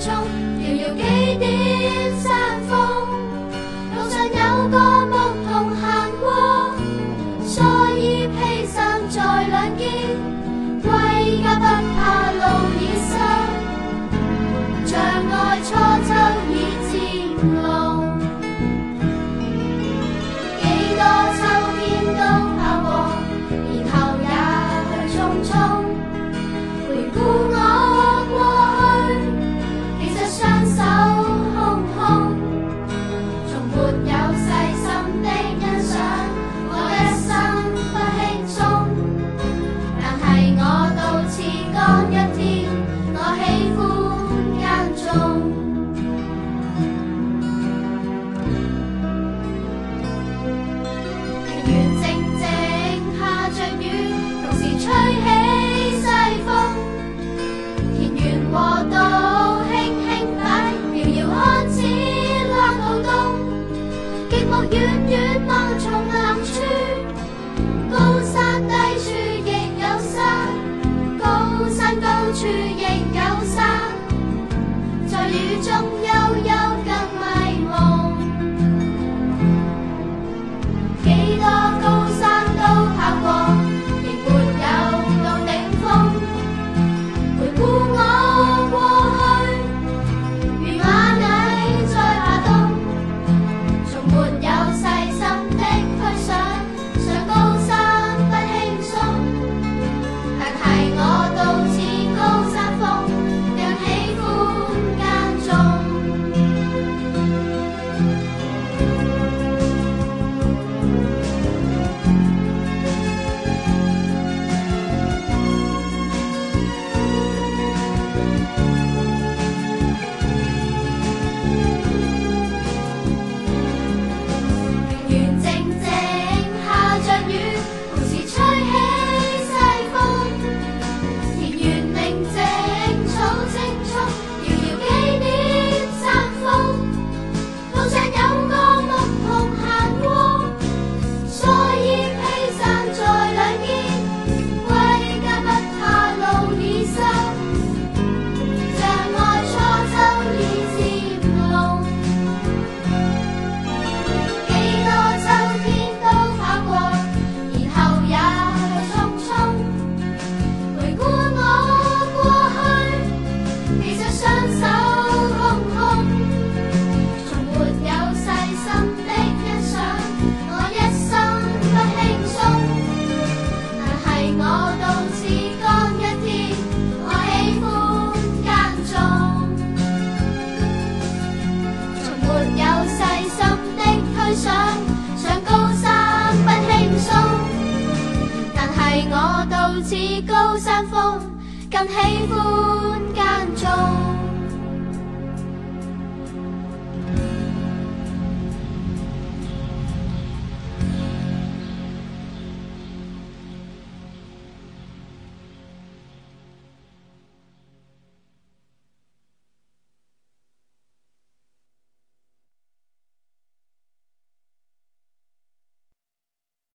中，遙遙幾點。远远望丛林处，高山低处亦有山，高山高处亦有山，在雨中幽幽更迷蒙。几多高山都跑过，亦没有到顶峰。回顾。其实双手空空，从没有细心的欣赏。我一生不轻松，但系我到此干一天，我喜欢耕种。从没有细心的推想，上高山不轻松，但系我到此高山峰。更喜欢间中。